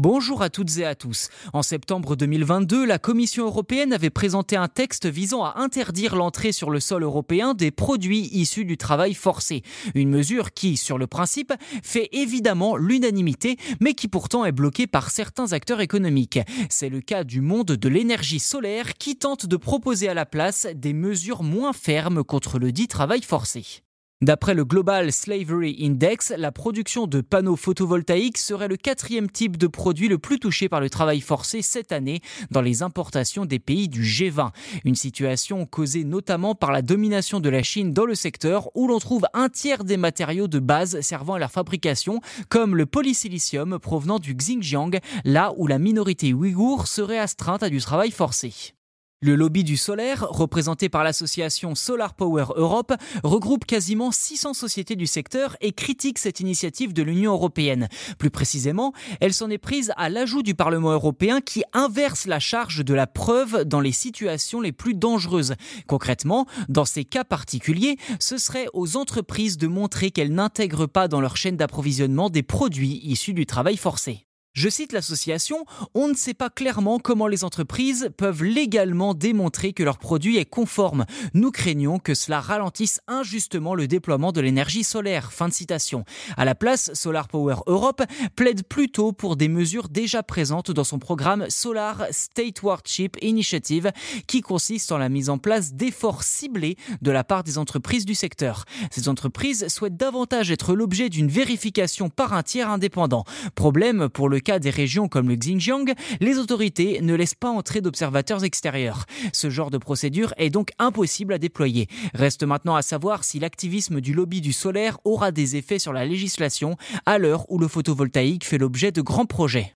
Bonjour à toutes et à tous. En septembre 2022, la Commission européenne avait présenté un texte visant à interdire l'entrée sur le sol européen des produits issus du travail forcé. Une mesure qui, sur le principe, fait évidemment l'unanimité, mais qui pourtant est bloquée par certains acteurs économiques. C'est le cas du monde de l'énergie solaire qui tente de proposer à la place des mesures moins fermes contre le dit travail forcé. D'après le Global Slavery Index, la production de panneaux photovoltaïques serait le quatrième type de produit le plus touché par le travail forcé cette année dans les importations des pays du G20. Une situation causée notamment par la domination de la Chine dans le secteur où l'on trouve un tiers des matériaux de base servant à leur fabrication, comme le polysilicium provenant du Xinjiang, là où la minorité ouïghour serait astreinte à du travail forcé. Le lobby du solaire, représenté par l'association Solar Power Europe, regroupe quasiment 600 sociétés du secteur et critique cette initiative de l'Union européenne. Plus précisément, elle s'en est prise à l'ajout du Parlement européen qui inverse la charge de la preuve dans les situations les plus dangereuses. Concrètement, dans ces cas particuliers, ce serait aux entreprises de montrer qu'elles n'intègrent pas dans leur chaîne d'approvisionnement des produits issus du travail forcé. Je cite l'association, on ne sait pas clairement comment les entreprises peuvent légalement démontrer que leur produit est conforme. Nous craignons que cela ralentisse injustement le déploiement de l'énergie solaire. Fin de citation. À la place, Solar Power Europe plaide plutôt pour des mesures déjà présentes dans son programme Solar Statewardship Initiative qui consiste en la mise en place d'efforts ciblés de la part des entreprises du secteur. Ces entreprises souhaitent davantage être l'objet d'une vérification par un tiers indépendant. Problème pour le cas des régions comme le Xinjiang, les autorités ne laissent pas entrer d'observateurs extérieurs. Ce genre de procédure est donc impossible à déployer. Reste maintenant à savoir si l'activisme du lobby du solaire aura des effets sur la législation à l'heure où le photovoltaïque fait l'objet de grands projets.